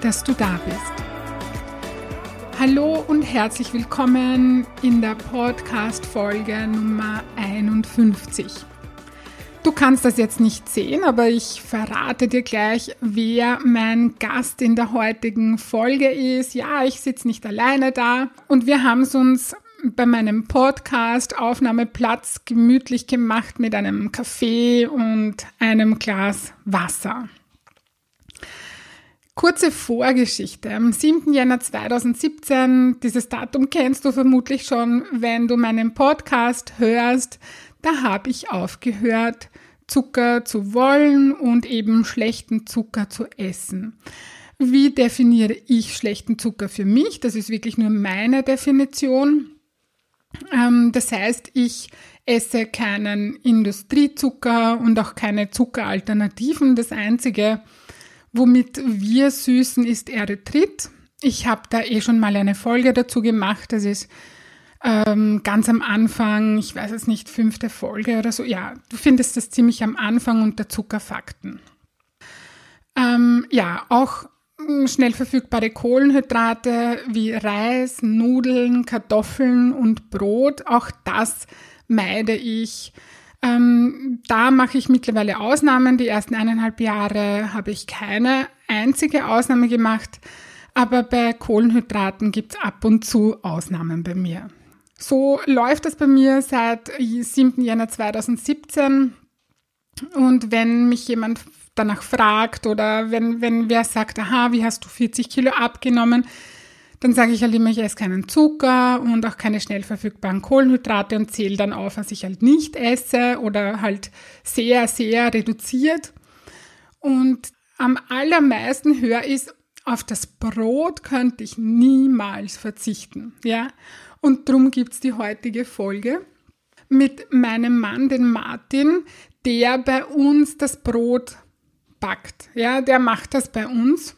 dass du da bist. Hallo und herzlich willkommen in der Podcast-Folge Nummer 51. Du kannst das jetzt nicht sehen, aber ich verrate dir gleich, wer mein Gast in der heutigen Folge ist. Ja, ich sitze nicht alleine da und wir haben es uns bei meinem Podcast Aufnahmeplatz gemütlich gemacht mit einem Kaffee und einem Glas Wasser. Kurze Vorgeschichte. Am 7. Jänner 2017, dieses Datum kennst du vermutlich schon, wenn du meinen Podcast hörst, da habe ich aufgehört, Zucker zu wollen und eben schlechten Zucker zu essen. Wie definiere ich schlechten Zucker für mich? Das ist wirklich nur meine Definition. Ähm, das heißt, ich esse keinen Industriezucker und auch keine Zuckeralternativen. Das Einzige, womit wir süßen, ist Erythrit. Ich habe da eh schon mal eine Folge dazu gemacht. Das ist ähm, ganz am Anfang, ich weiß es nicht, fünfte Folge oder so. Ja, du findest das ziemlich am Anfang unter Zuckerfakten. Ähm, ja, auch schnell verfügbare Kohlenhydrate wie Reis, Nudeln, Kartoffeln und Brot, auch das meide ich. Ähm, da mache ich mittlerweile Ausnahmen. Die ersten eineinhalb Jahre habe ich keine einzige Ausnahme gemacht, aber bei Kohlenhydraten gibt es ab und zu Ausnahmen bei mir. So läuft das bei mir seit 7. Jänner 2017. Und wenn mich jemand danach fragt oder wenn, wenn wer sagt, aha, wie hast du 40 Kilo abgenommen, dann sage ich halt immer, ich esse keinen Zucker und auch keine schnell verfügbaren Kohlenhydrate und zähle dann auf, was ich halt nicht esse oder halt sehr, sehr reduziert. Und am allermeisten höre ich, auf das Brot könnte ich niemals verzichten. Ja? Und darum gibt es die heutige Folge mit meinem Mann, den Martin, der bei uns das Brot backt. Ja, der macht das bei uns.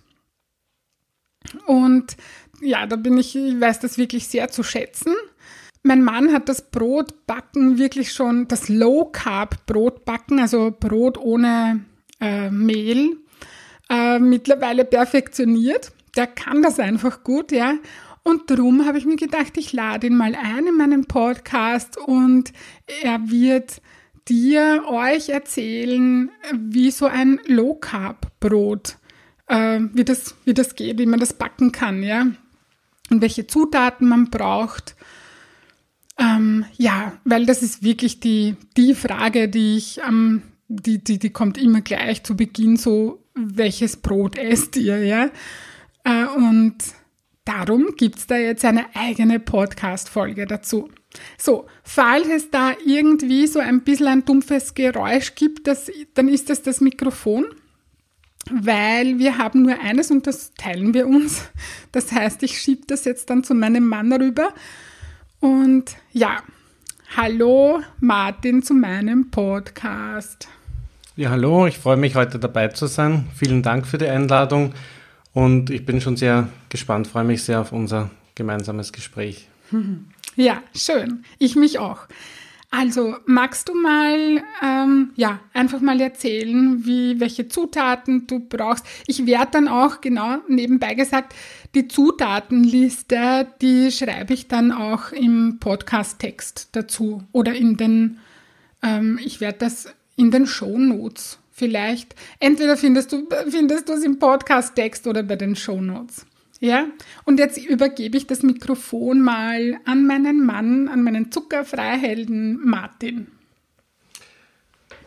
Und ja, da bin ich, ich weiß das wirklich sehr zu schätzen. Mein Mann hat das Brotbacken wirklich schon, das Low Carb Brotbacken, also Brot ohne äh, Mehl, äh, mittlerweile perfektioniert. Der kann das einfach gut, ja. Und darum habe ich mir gedacht, ich lade ihn mal ein in meinen Podcast und er wird dir, euch erzählen, wie so ein Low Carb Brot, äh, wie, das, wie das geht, wie man das backen kann, ja. Und welche Zutaten man braucht. Ähm, ja, weil das ist wirklich die, die Frage, die ich ähm, die, die, die kommt immer gleich zu Beginn so, welches Brot esst ihr, ja? Äh, und darum gibt es da jetzt eine eigene Podcast-Folge dazu. So, falls es da irgendwie so ein bisschen ein dumpfes Geräusch gibt, das, dann ist das das Mikrofon, weil wir haben nur eines und das teilen wir uns. Das heißt, ich schiebe das jetzt dann zu meinem Mann rüber. Und ja, hallo Martin zu meinem Podcast. Ja, hallo, ich freue mich heute dabei zu sein. Vielen Dank für die Einladung und ich bin schon sehr gespannt, freue mich sehr auf unser gemeinsames Gespräch. Ja, schön. Ich mich auch. Also, magst du mal, ähm, ja, einfach mal erzählen, wie, welche Zutaten du brauchst? Ich werde dann auch, genau, nebenbei gesagt, die Zutatenliste, die schreibe ich dann auch im Podcast-Text dazu oder in den, ähm, ich werde das in den Show Notes vielleicht. Entweder findest du, findest du es im Podcast-Text oder bei den Show Notes. Ja, und jetzt übergebe ich das Mikrofon mal an meinen Mann, an meinen Zuckerfreihelden Martin.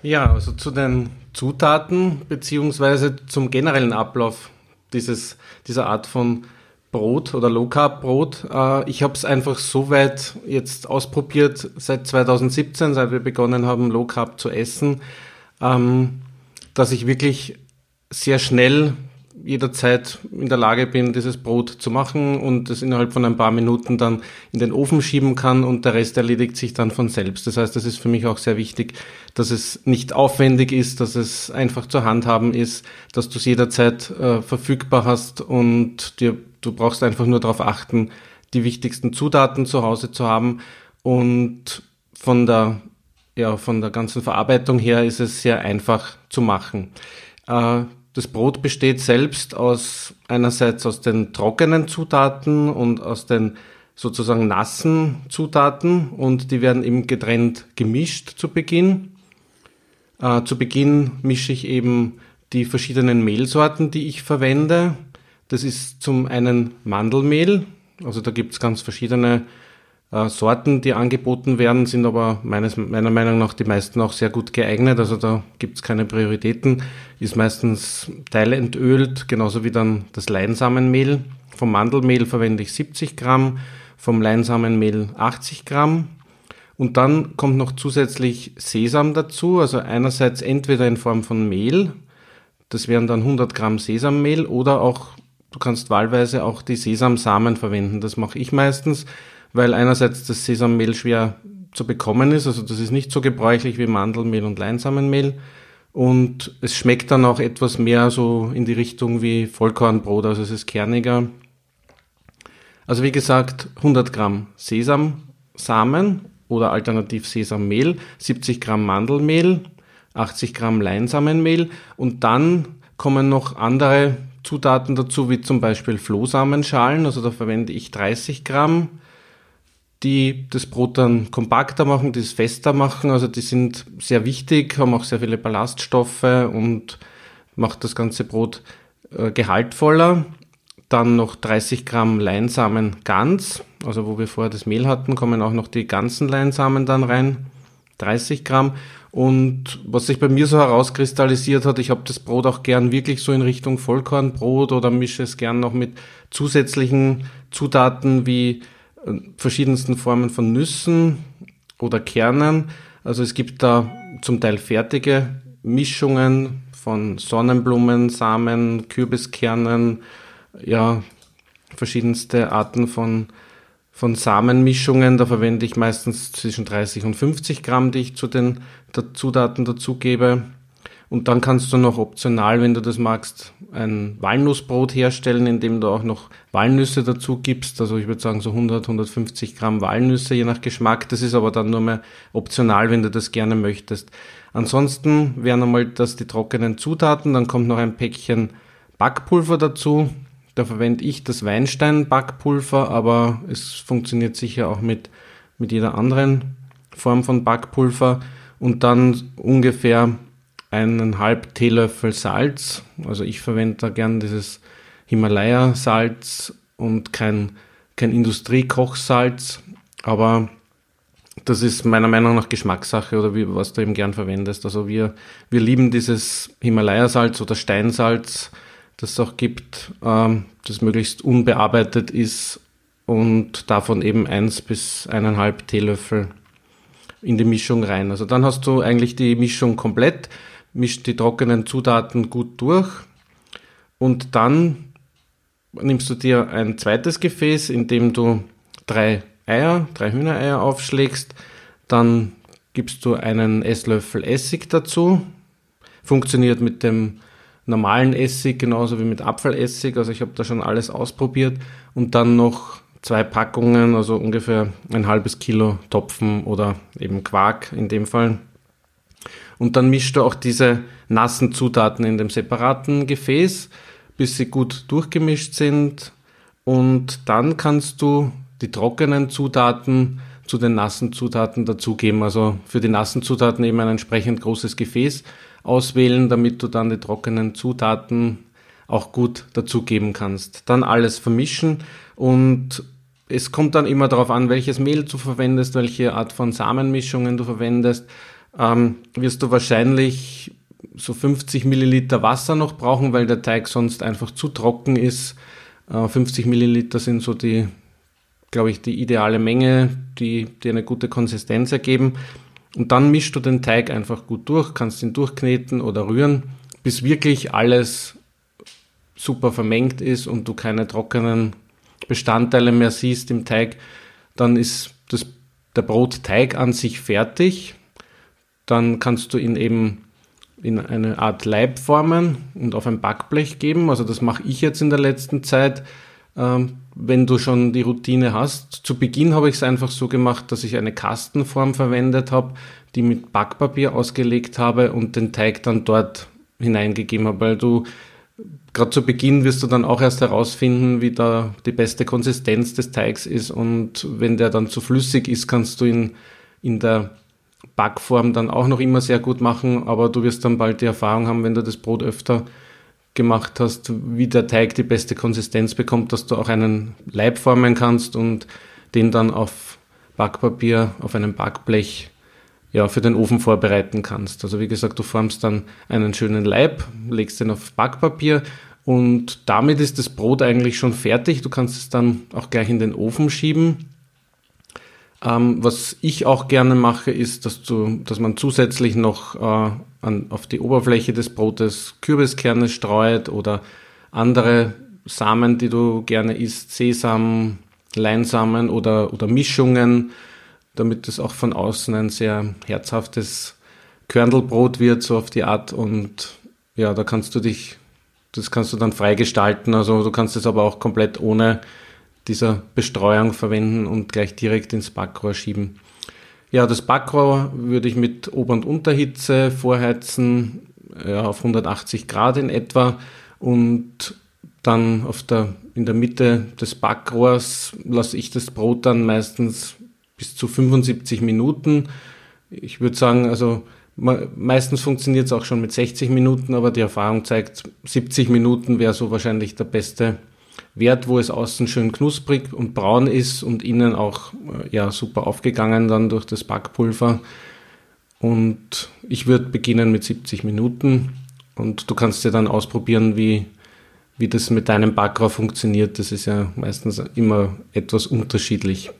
Ja, also zu den Zutaten beziehungsweise zum generellen Ablauf dieses, dieser Art von Brot oder Low Carb Brot. Äh, ich habe es einfach so weit jetzt ausprobiert seit 2017, seit wir begonnen haben, Low Carb zu essen, ähm, dass ich wirklich sehr schnell jederzeit in der Lage bin, dieses Brot zu machen und es innerhalb von ein paar Minuten dann in den Ofen schieben kann und der Rest erledigt sich dann von selbst. Das heißt, das ist für mich auch sehr wichtig, dass es nicht aufwendig ist, dass es einfach zu handhaben ist, dass du es jederzeit äh, verfügbar hast und dir, du brauchst einfach nur darauf achten, die wichtigsten Zutaten zu Hause zu haben und von der ja, von der ganzen Verarbeitung her ist es sehr einfach zu machen. Äh, das Brot besteht selbst aus einerseits aus den trockenen Zutaten und aus den sozusagen nassen Zutaten und die werden eben getrennt gemischt zu Beginn. Äh, zu Beginn mische ich eben die verschiedenen Mehlsorten, die ich verwende. Das ist zum einen Mandelmehl, also da gibt es ganz verschiedene äh, Sorten, die angeboten werden, sind aber meines, meiner Meinung nach die meisten auch sehr gut geeignet. Also da gibt es keine Prioritäten. Ist meistens teilentölt, genauso wie dann das Leinsamenmehl. Vom Mandelmehl verwende ich 70 Gramm, vom Leinsamenmehl 80 Gramm. Und dann kommt noch zusätzlich Sesam dazu, also einerseits entweder in Form von Mehl, das wären dann 100 Gramm Sesammehl, oder auch, du kannst wahlweise auch die Sesamsamen verwenden. Das mache ich meistens weil einerseits das Sesammehl schwer zu bekommen ist, also das ist nicht so gebräuchlich wie Mandelmehl und Leinsamenmehl. Und es schmeckt dann auch etwas mehr so in die Richtung wie Vollkornbrot, also es ist kerniger. Also wie gesagt, 100 Gramm Sesamsamen oder alternativ Sesammehl, 70 Gramm Mandelmehl, 80 Gramm Leinsamenmehl. Und dann kommen noch andere Zutaten dazu, wie zum Beispiel Flohsamenschalen, also da verwende ich 30 Gramm, die das Brot dann kompakter machen, die es fester machen. Also die sind sehr wichtig, haben auch sehr viele Ballaststoffe und macht das ganze Brot äh, gehaltvoller. Dann noch 30 Gramm Leinsamen ganz, also wo wir vorher das Mehl hatten, kommen auch noch die ganzen Leinsamen dann rein. 30 Gramm. Und was sich bei mir so herauskristallisiert hat, ich habe das Brot auch gern wirklich so in Richtung Vollkornbrot oder mische es gern noch mit zusätzlichen Zutaten wie verschiedensten Formen von Nüssen oder Kernen. Also es gibt da zum Teil fertige Mischungen von Sonnenblumen, Samen, Kürbiskernen, ja, verschiedenste Arten von, von Samenmischungen. Da verwende ich meistens zwischen 30 und 50 Gramm, die ich zu den Zutaten dazugebe. Und dann kannst du noch optional, wenn du das magst, ein Walnussbrot herstellen, indem du auch noch Walnüsse dazu gibst. Also ich würde sagen so 100, 150 Gramm Walnüsse, je nach Geschmack. Das ist aber dann nur mehr optional, wenn du das gerne möchtest. Ansonsten wären einmal das die trockenen Zutaten. Dann kommt noch ein Päckchen Backpulver dazu. Da verwende ich das Weinstein-Backpulver, aber es funktioniert sicher auch mit, mit jeder anderen Form von Backpulver. Und dann ungefähr eineinhalb Teelöffel Salz. Also ich verwende da gern dieses Himalaya-Salz und kein, kein Industriekochsalz. Aber das ist meiner Meinung nach Geschmackssache oder wie, was du eben gern verwendest. Also wir, wir lieben dieses Himalaya-Salz oder Steinsalz, das es auch gibt, ähm, das möglichst unbearbeitet ist und davon eben eins bis eineinhalb Teelöffel in die Mischung rein. Also dann hast du eigentlich die Mischung komplett mischt die trockenen Zutaten gut durch und dann nimmst du dir ein zweites Gefäß, in dem du drei Eier, drei Hühnereier aufschlägst, dann gibst du einen Esslöffel Essig dazu, funktioniert mit dem normalen Essig genauso wie mit Apfelessig, also ich habe da schon alles ausprobiert. Und dann noch zwei Packungen, also ungefähr ein halbes Kilo Topfen oder eben Quark in dem Fall und dann mischst du auch diese nassen Zutaten in dem separaten Gefäß, bis sie gut durchgemischt sind. Und dann kannst du die trockenen Zutaten zu den nassen Zutaten dazugeben. Also für die nassen Zutaten eben ein entsprechend großes Gefäß auswählen, damit du dann die trockenen Zutaten auch gut dazugeben kannst. Dann alles vermischen und es kommt dann immer darauf an, welches Mehl du verwendest, welche Art von Samenmischungen du verwendest ähm, wirst du wahrscheinlich so 50 Milliliter Wasser noch brauchen, weil der Teig sonst einfach zu trocken ist. Äh, 50 Milliliter sind so die, glaube ich, die ideale Menge, die dir eine gute Konsistenz ergeben. Und dann mischst du den Teig einfach gut durch, kannst ihn durchkneten oder rühren, bis wirklich alles super vermengt ist und du keine trockenen Bestandteile mehr siehst im Teig, dann ist das, der Brotteig an sich fertig. Dann kannst du ihn eben in eine Art Leib formen und auf ein Backblech geben. Also das mache ich jetzt in der letzten Zeit, ähm, wenn du schon die Routine hast. Zu Beginn habe ich es einfach so gemacht, dass ich eine Kastenform verwendet habe, die mit Backpapier ausgelegt habe und den Teig dann dort hineingegeben habe, weil du gerade zu Beginn wirst du dann auch erst herausfinden, wie da die beste Konsistenz des Teigs ist und wenn der dann zu flüssig ist, kannst du ihn in der Backform dann auch noch immer sehr gut machen, aber du wirst dann bald die Erfahrung haben, wenn du das Brot öfter gemacht hast, wie der Teig die beste Konsistenz bekommt, dass du auch einen Leib formen kannst und den dann auf Backpapier, auf einem Backblech ja, für den Ofen vorbereiten kannst. Also wie gesagt, du formst dann einen schönen Leib, legst den auf Backpapier und damit ist das Brot eigentlich schon fertig. Du kannst es dann auch gleich in den Ofen schieben. Ähm, was ich auch gerne mache, ist, dass, du, dass man zusätzlich noch äh, an, auf die Oberfläche des Brotes Kürbiskerne streut oder andere Samen, die du gerne isst, Sesam, Leinsamen oder, oder Mischungen damit es auch von außen ein sehr herzhaftes Körndelbrot wird, so auf die Art. Und ja, da kannst du dich, das kannst du dann frei gestalten. Also du kannst es aber auch komplett ohne dieser Bestreuung verwenden und gleich direkt ins Backrohr schieben. Ja, das Backrohr würde ich mit Ober- und Unterhitze vorheizen, ja, auf 180 Grad in etwa und dann auf der, in der Mitte des Backrohrs lasse ich das Brot dann meistens bis zu 75 Minuten. Ich würde sagen, also meistens funktioniert es auch schon mit 60 Minuten, aber die Erfahrung zeigt, 70 Minuten wäre so wahrscheinlich der beste Wert, wo es außen schön knusprig und braun ist und innen auch äh, ja, super aufgegangen dann durch das Backpulver. Und ich würde beginnen mit 70 Minuten und du kannst dir dann ausprobieren, wie, wie das mit deinem Backrohr funktioniert. Das ist ja meistens immer etwas unterschiedlich.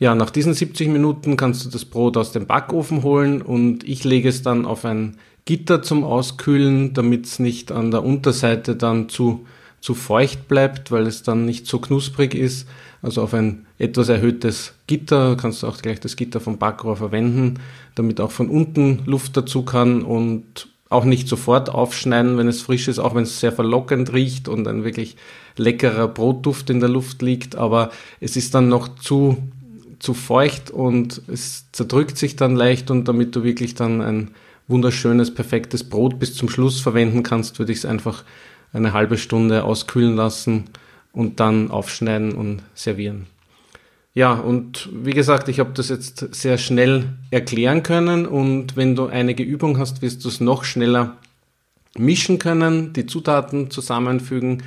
Ja, nach diesen 70 Minuten kannst du das Brot aus dem Backofen holen und ich lege es dann auf ein Gitter zum Auskühlen, damit es nicht an der Unterseite dann zu, zu feucht bleibt, weil es dann nicht so knusprig ist. Also auf ein etwas erhöhtes Gitter kannst du auch gleich das Gitter vom Backrohr verwenden, damit auch von unten Luft dazu kann und auch nicht sofort aufschneiden, wenn es frisch ist, auch wenn es sehr verlockend riecht und ein wirklich leckerer Brotduft in der Luft liegt, aber es ist dann noch zu zu feucht und es zerdrückt sich dann leicht und damit du wirklich dann ein wunderschönes, perfektes Brot bis zum Schluss verwenden kannst, würde ich es einfach eine halbe Stunde auskühlen lassen und dann aufschneiden und servieren. Ja, und wie gesagt, ich habe das jetzt sehr schnell erklären können und wenn du einige Übung hast, wirst du es noch schneller mischen können, die Zutaten zusammenfügen,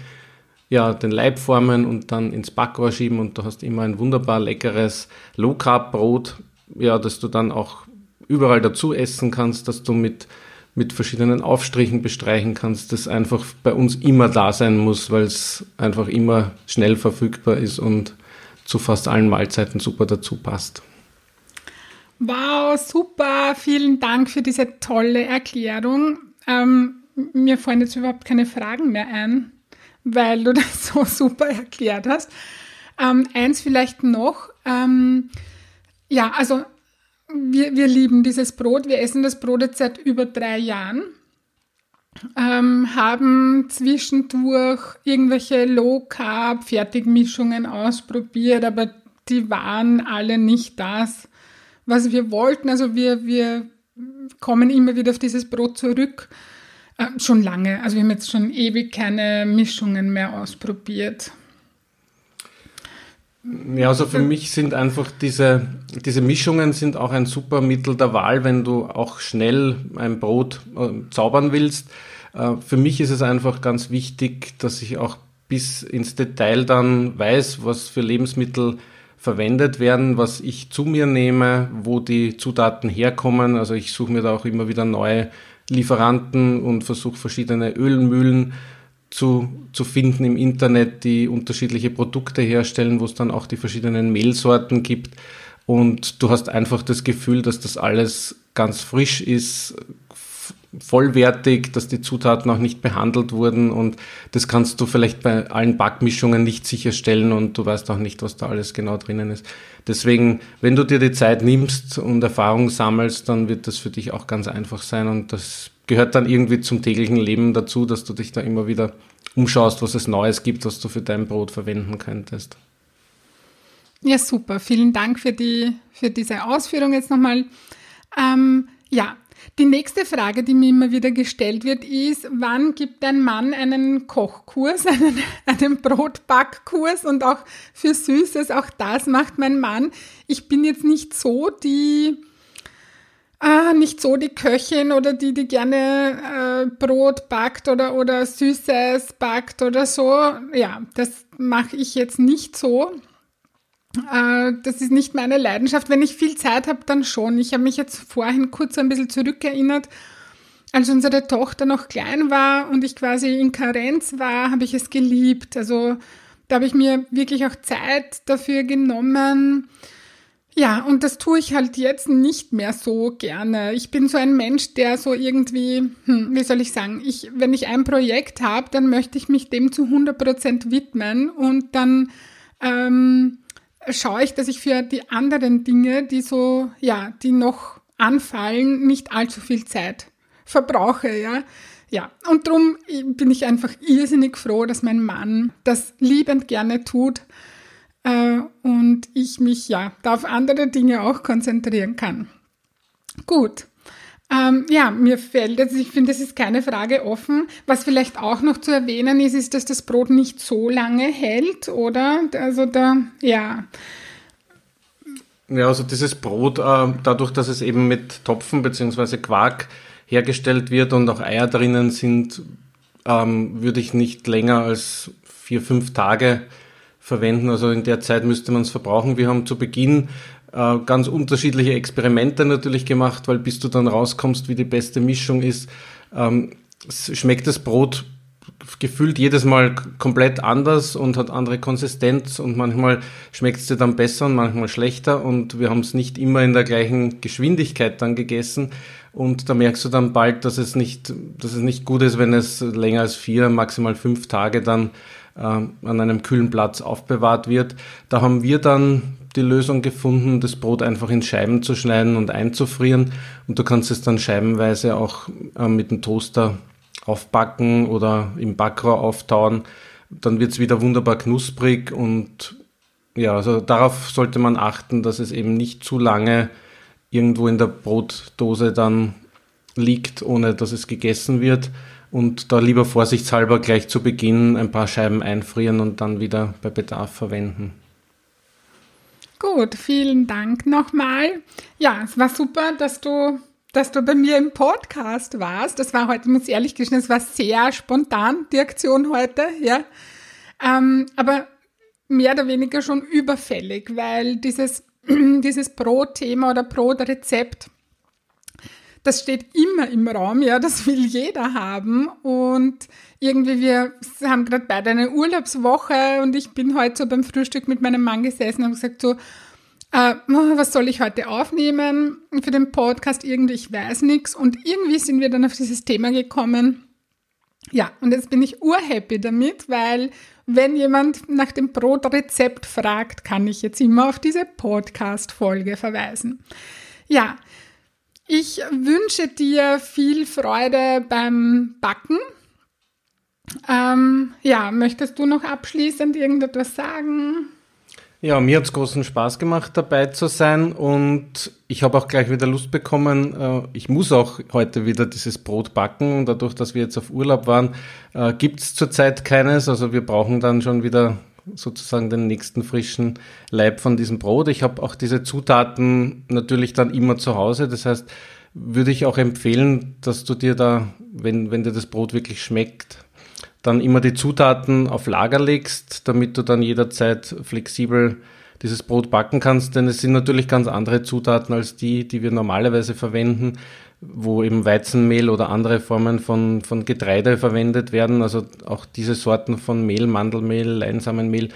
ja, den Leib formen und dann ins Backrohr schieben und du hast immer ein wunderbar leckeres Low Carb Brot, ja, das du dann auch überall dazu essen kannst, dass du mit mit verschiedenen Aufstrichen bestreichen kannst, das einfach bei uns immer da sein muss, weil es einfach immer schnell verfügbar ist und zu fast allen Mahlzeiten super dazu passt. Wow, super, vielen Dank für diese tolle Erklärung. Ähm, mir fallen jetzt überhaupt keine Fragen mehr ein weil du das so super erklärt hast. Ähm, eins vielleicht noch. Ähm, ja, also wir, wir lieben dieses Brot. Wir essen das Brot jetzt seit über drei Jahren. Ähm, haben zwischendurch irgendwelche Low-Carb-Fertigmischungen ausprobiert, aber die waren alle nicht das, was wir wollten. Also wir, wir kommen immer wieder auf dieses Brot zurück. Äh, schon lange. Also wir haben jetzt schon ewig keine Mischungen mehr ausprobiert. Ja, also für mich sind einfach diese, diese Mischungen sind auch ein super Mittel der Wahl, wenn du auch schnell ein Brot äh, zaubern willst. Äh, für mich ist es einfach ganz wichtig, dass ich auch bis ins Detail dann weiß, was für Lebensmittel verwendet werden, was ich zu mir nehme, wo die Zutaten herkommen. Also ich suche mir da auch immer wieder neue Lieferanten und versuche verschiedene Ölmühlen zu, zu finden im Internet, die unterschiedliche Produkte herstellen, wo es dann auch die verschiedenen Mehlsorten gibt. Und du hast einfach das Gefühl, dass das alles ganz frisch ist, vollwertig, dass die Zutaten auch nicht behandelt wurden und das kannst du vielleicht bei allen Backmischungen nicht sicherstellen und du weißt auch nicht, was da alles genau drinnen ist. Deswegen, wenn du dir die Zeit nimmst und Erfahrung sammelst, dann wird das für dich auch ganz einfach sein und das gehört dann irgendwie zum täglichen Leben dazu, dass du dich da immer wieder umschaust, was es Neues gibt, was du für dein Brot verwenden könntest. Ja, super. Vielen Dank für, die, für diese Ausführung jetzt nochmal. Ähm, ja, die nächste Frage, die mir immer wieder gestellt wird, ist, wann gibt ein Mann einen Kochkurs, einen, einen Brotbackkurs und auch für Süßes, auch das macht mein Mann. Ich bin jetzt nicht so die, äh, nicht so die Köchin oder die, die gerne äh, Brot backt oder, oder Süßes backt oder so. Ja, das mache ich jetzt nicht so. Äh, das ist nicht meine Leidenschaft. Wenn ich viel Zeit habe, dann schon. Ich habe mich jetzt vorhin kurz ein bisschen zurückerinnert. Als unsere Tochter noch klein war und ich quasi in Karenz war, habe ich es geliebt. Also da habe ich mir wirklich auch Zeit dafür genommen. Ja, und das tue ich halt jetzt nicht mehr so gerne. Ich bin so ein Mensch, der so irgendwie, hm, wie soll ich sagen, ich, wenn ich ein Projekt habe, dann möchte ich mich dem zu 100 Prozent widmen und dann ähm, schaue ich, dass ich für die anderen Dinge, die so, ja, die noch anfallen, nicht allzu viel Zeit verbrauche, ja. Ja, und darum bin ich einfach irrsinnig froh, dass mein Mann das liebend gerne tut äh, und ich mich ja da auf andere Dinge auch konzentrieren kann. Gut. Ähm, ja, mir fällt, also ich finde, es ist keine Frage offen. Was vielleicht auch noch zu erwähnen ist, ist, dass das Brot nicht so lange hält, oder? Also da, ja. Ja, also dieses Brot, äh, dadurch, dass es eben mit Topfen bzw. Quark hergestellt wird und auch Eier drinnen sind, ähm, würde ich nicht länger als vier, fünf Tage verwenden. Also in der Zeit müsste man es verbrauchen. Wir haben zu Beginn äh, ganz unterschiedliche Experimente natürlich gemacht, weil bis du dann rauskommst, wie die beste Mischung ist, ähm, schmeckt das Brot gefühlt jedes Mal komplett anders und hat andere Konsistenz und manchmal schmeckt es dir dann besser und manchmal schlechter und wir haben es nicht immer in der gleichen Geschwindigkeit dann gegessen und da merkst du dann bald, dass es nicht, dass es nicht gut ist, wenn es länger als vier, maximal fünf Tage dann an einem kühlen Platz aufbewahrt wird. Da haben wir dann die Lösung gefunden, das Brot einfach in Scheiben zu schneiden und einzufrieren. Und du kannst es dann scheibenweise auch äh, mit dem Toaster aufbacken oder im Backrohr auftauen. Dann wird es wieder wunderbar knusprig und ja, also darauf sollte man achten, dass es eben nicht zu lange irgendwo in der Brotdose dann liegt, ohne dass es gegessen wird. Und da lieber vorsichtshalber gleich zu Beginn ein paar Scheiben einfrieren und dann wieder bei Bedarf verwenden. Gut, vielen Dank nochmal. Ja, es war super, dass du, dass du bei mir im Podcast warst. Das war heute, muss ehrlich gestehen, es war sehr spontan, die Aktion heute, ja. Ähm, aber mehr oder weniger schon überfällig, weil dieses, dieses Brotthema oder Brotrezept das steht immer im Raum, ja, das will jeder haben. Und irgendwie, wir haben gerade beide eine Urlaubswoche und ich bin heute so beim Frühstück mit meinem Mann gesessen und gesagt so, äh, was soll ich heute aufnehmen für den Podcast? Irgendwie, ich weiß nichts. Und irgendwie sind wir dann auf dieses Thema gekommen. Ja, und jetzt bin ich urhappy damit, weil wenn jemand nach dem Brotrezept fragt, kann ich jetzt immer auf diese Podcast-Folge verweisen. Ja, ich wünsche dir viel Freude beim Backen. Ähm, ja, möchtest du noch abschließend irgendetwas sagen? Ja, mir hat es großen Spaß gemacht, dabei zu sein und ich habe auch gleich wieder Lust bekommen. Äh, ich muss auch heute wieder dieses Brot backen. Dadurch, dass wir jetzt auf Urlaub waren, äh, gibt es zurzeit keines. Also wir brauchen dann schon wieder sozusagen den nächsten frischen Leib von diesem Brot. Ich habe auch diese Zutaten natürlich dann immer zu Hause. Das heißt, würde ich auch empfehlen, dass du dir da, wenn, wenn dir das Brot wirklich schmeckt, dann immer die Zutaten auf Lager legst, damit du dann jederzeit flexibel dieses Brot backen kannst, denn es sind natürlich ganz andere Zutaten als die, die wir normalerweise verwenden, wo eben Weizenmehl oder andere Formen von, von Getreide verwendet werden. Also auch diese Sorten von Mehl, Mandelmehl, Leinsamenmehl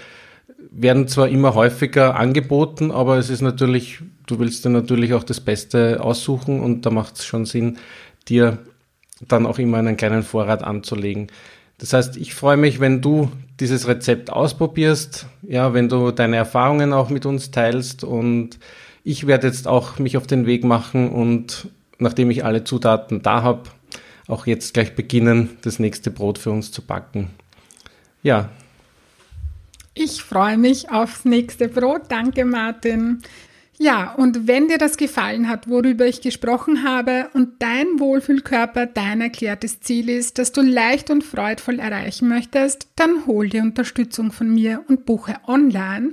werden zwar immer häufiger angeboten, aber es ist natürlich, du willst dir natürlich auch das Beste aussuchen und da macht es schon Sinn, dir dann auch immer einen kleinen Vorrat anzulegen. Das heißt, ich freue mich, wenn du dieses Rezept ausprobierst, ja, wenn du deine Erfahrungen auch mit uns teilst und ich werde jetzt auch mich auf den Weg machen und nachdem ich alle Zutaten da habe, auch jetzt gleich beginnen, das nächste Brot für uns zu backen. Ja. Ich freue mich aufs nächste Brot. Danke, Martin. Ja, und wenn dir das gefallen hat, worüber ich gesprochen habe und dein Wohlfühlkörper dein erklärtes Ziel ist, das du leicht und freudvoll erreichen möchtest, dann hol dir Unterstützung von mir und buche online